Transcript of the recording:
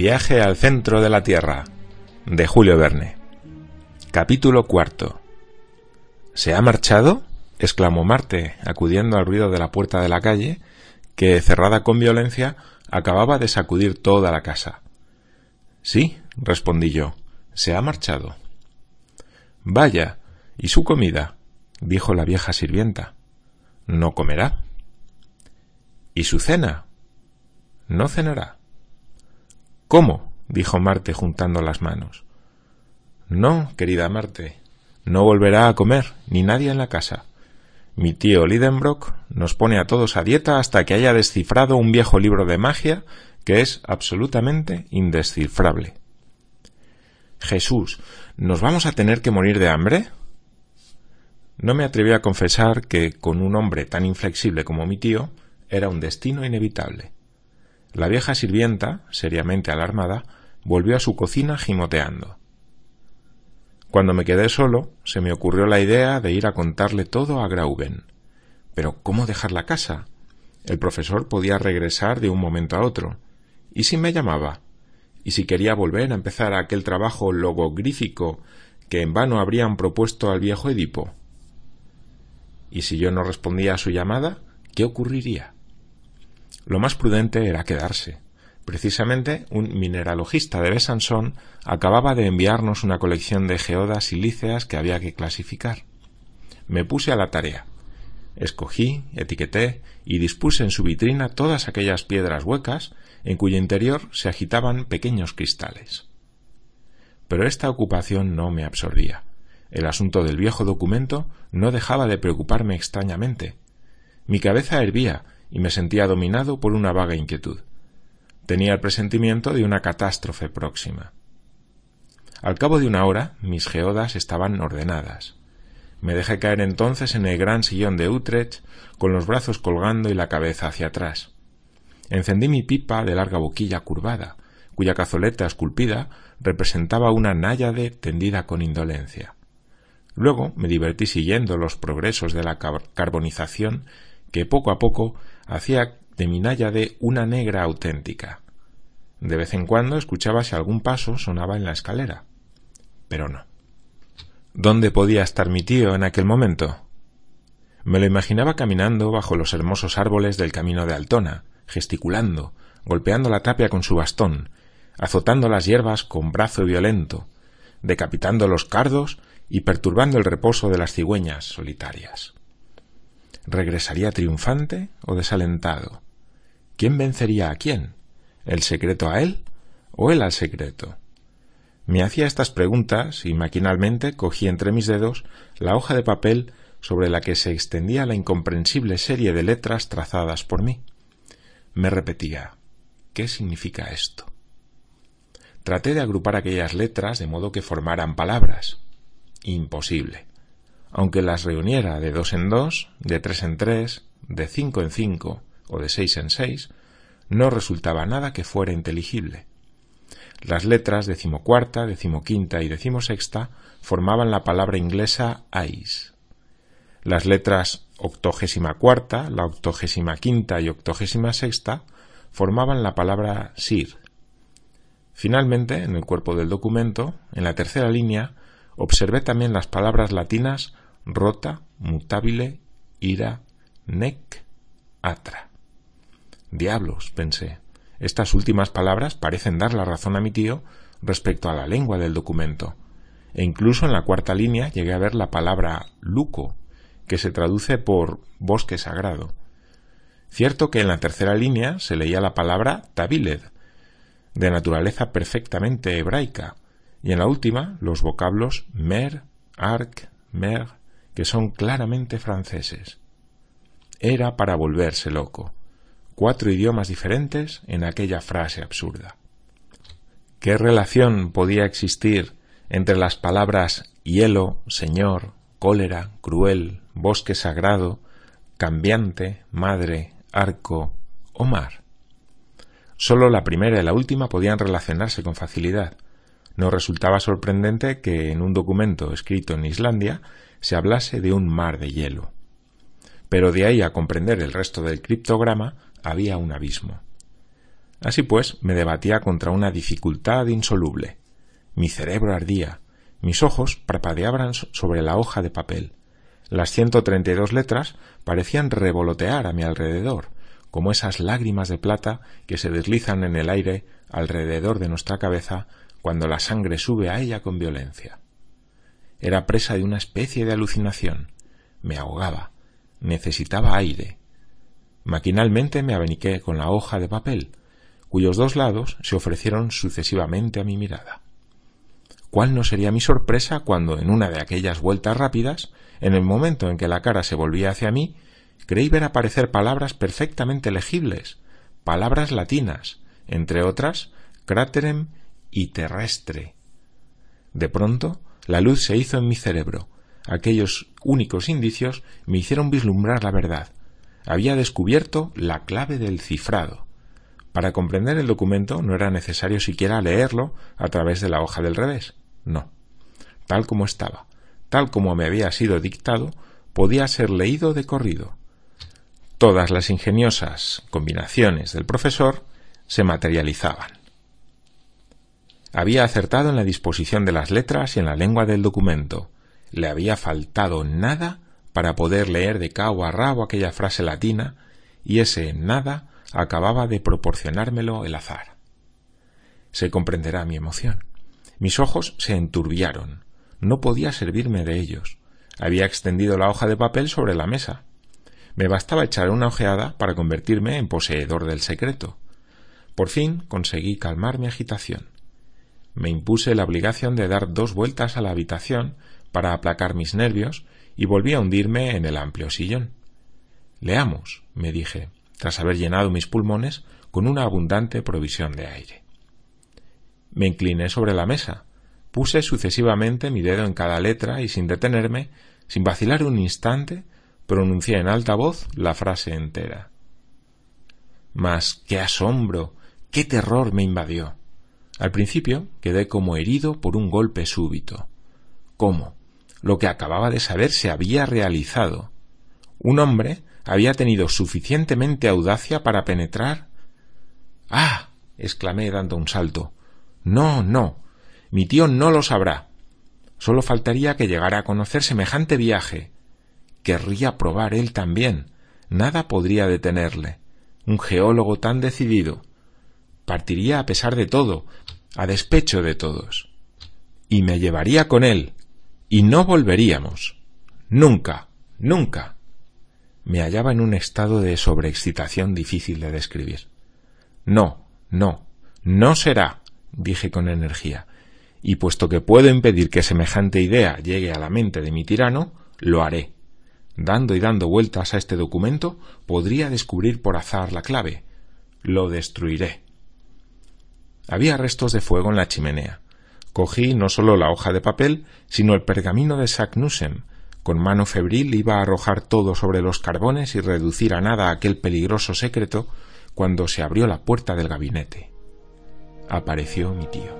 Viaje al centro de la Tierra, de Julio Verne. Capítulo cuarto. ¿Se ha marchado? exclamó Marte, acudiendo al ruido de la puerta de la calle, que, cerrada con violencia, acababa de sacudir toda la casa. Sí, respondí yo, se ha marchado. Vaya, ¿y su comida? dijo la vieja sirvienta. ¿No comerá? ¿Y su cena? No cenará. ¿Cómo? dijo Marte juntando las manos. No, querida Marte, no volverá a comer, ni nadie en la casa. Mi tío Lidenbrock nos pone a todos a dieta hasta que haya descifrado un viejo libro de magia que es absolutamente indescifrable. Jesús, ¿nos vamos a tener que morir de hambre? No me atreví a confesar que, con un hombre tan inflexible como mi tío, era un destino inevitable. La vieja sirvienta, seriamente alarmada, volvió a su cocina gimoteando. Cuando me quedé solo, se me ocurrió la idea de ir a contarle todo a Grauben. Pero ¿cómo dejar la casa? El profesor podía regresar de un momento a otro. ¿Y si me llamaba? ¿Y si quería volver a empezar aquel trabajo logogrífico que en vano habrían propuesto al viejo Edipo? ¿Y si yo no respondía a su llamada? ¿Qué ocurriría? Lo más prudente era quedarse. Precisamente un mineralogista de Besançon acababa de enviarnos una colección de geodas silíceas que había que clasificar. Me puse a la tarea. Escogí, etiqueté y dispuse en su vitrina todas aquellas piedras huecas en cuyo interior se agitaban pequeños cristales. Pero esta ocupación no me absorbía. El asunto del viejo documento no dejaba de preocuparme extrañamente. Mi cabeza hervía y me sentía dominado por una vaga inquietud. Tenía el presentimiento de una catástrofe próxima. Al cabo de una hora mis geodas estaban ordenadas. Me dejé caer entonces en el gran sillón de Utrecht, con los brazos colgando y la cabeza hacia atrás. Encendí mi pipa de larga boquilla curvada, cuya cazoleta esculpida representaba una náyade tendida con indolencia. Luego me divertí siguiendo los progresos de la carbonización que poco a poco hacía de mi náyade una negra auténtica. De vez en cuando escuchaba si algún paso sonaba en la escalera. Pero no. ¿Dónde podía estar mi tío en aquel momento? Me lo imaginaba caminando bajo los hermosos árboles del camino de Altona, gesticulando, golpeando la tapia con su bastón, azotando las hierbas con brazo violento, decapitando los cardos y perturbando el reposo de las cigüeñas solitarias. ¿Regresaría triunfante o desalentado? ¿Quién vencería a quién? ¿El secreto a él o él al secreto? Me hacía estas preguntas y maquinalmente cogí entre mis dedos la hoja de papel sobre la que se extendía la incomprensible serie de letras trazadas por mí. Me repetía ¿Qué significa esto? Traté de agrupar aquellas letras de modo que formaran palabras. Imposible. Aunque las reuniera de dos en dos, de tres en tres, de cinco en cinco o de seis en seis, no resultaba nada que fuera inteligible. Las letras decimocuarta, decimoquinta y decimosexta formaban la palabra inglesa ice. Las letras octogésima cuarta, la octogésima quinta y octogésima sexta formaban la palabra sir. Finalmente, en el cuerpo del documento, en la tercera línea, observé también las palabras latinas rota, mutabile, ira, nec, atra. Diablos, pensé. Estas últimas palabras parecen dar la razón a mi tío respecto a la lengua del documento. E incluso en la cuarta línea llegué a ver la palabra luco, que se traduce por bosque sagrado. Cierto que en la tercera línea se leía la palabra tabiled, de naturaleza perfectamente hebraica, y en la última los vocablos mer, arc, mer, que son claramente franceses. Era para volverse loco cuatro idiomas diferentes en aquella frase absurda. ¿Qué relación podía existir entre las palabras hielo, señor, cólera, cruel, bosque sagrado, cambiante, madre, arco o mar? Sólo la primera y la última podían relacionarse con facilidad. No resultaba sorprendente que en un documento escrito en Islandia se hablase de un mar de hielo. Pero de ahí a comprender el resto del criptograma había un abismo. Así pues, me debatía contra una dificultad insoluble. Mi cerebro ardía, mis ojos parpadeaban sobre la hoja de papel. Las ciento treinta y dos letras parecían revolotear a mi alrededor, como esas lágrimas de plata que se deslizan en el aire alrededor de nuestra cabeza cuando la sangre sube a ella con violencia. Era presa de una especie de alucinación. Me ahogaba. Necesitaba aire. Maquinalmente me abaniqué con la hoja de papel, cuyos dos lados se ofrecieron sucesivamente a mi mirada. ¿Cuál no sería mi sorpresa cuando, en una de aquellas vueltas rápidas, en el momento en que la cara se volvía hacia mí, creí ver aparecer palabras perfectamente legibles, palabras latinas, entre otras, cráterem y terrestre. De pronto, la luz se hizo en mi cerebro. Aquellos únicos indicios me hicieron vislumbrar la verdad. Había descubierto la clave del cifrado. Para comprender el documento no era necesario siquiera leerlo a través de la hoja del revés. No. Tal como estaba, tal como me había sido dictado, podía ser leído de corrido. Todas las ingeniosas combinaciones del profesor se materializaban. Había acertado en la disposición de las letras y en la lengua del documento. Le había faltado nada para poder leer de cabo a rabo aquella frase latina, y ese nada acababa de proporcionármelo el azar. Se comprenderá mi emoción. Mis ojos se enturbiaron. No podía servirme de ellos. Había extendido la hoja de papel sobre la mesa. Me bastaba echar una ojeada para convertirme en poseedor del secreto. Por fin conseguí calmar mi agitación. Me impuse la obligación de dar dos vueltas a la habitación para aplacar mis nervios y volví a hundirme en el amplio sillón. Leamos, me dije, tras haber llenado mis pulmones con una abundante provisión de aire. Me incliné sobre la mesa, puse sucesivamente mi dedo en cada letra y sin detenerme, sin vacilar un instante, pronuncié en alta voz la frase entera. Mas qué asombro, qué terror me invadió. Al principio quedé como herido por un golpe súbito. ¿Cómo? Lo que acababa de saber se había realizado. Un hombre había tenido suficientemente audacia para penetrar. Ah. exclamé dando un salto. No, no. Mi tío no lo sabrá. Solo faltaría que llegara a conocer semejante viaje. Querría probar él también. Nada podría detenerle. Un geólogo tan decidido partiría a pesar de todo, a despecho de todos. Y me llevaría con él, y no volveríamos. Nunca, nunca. Me hallaba en un estado de sobreexcitación difícil de describir. No, no, no será, dije con energía, y puesto que puedo impedir que semejante idea llegue a la mente de mi tirano, lo haré. Dando y dando vueltas a este documento, podría descubrir por azar la clave. Lo destruiré. Había restos de fuego en la chimenea. Cogí no solo la hoja de papel, sino el pergamino de Saknussem. Con mano febril iba a arrojar todo sobre los carbones y reducir a nada aquel peligroso secreto cuando se abrió la puerta del gabinete. Apareció mi tío.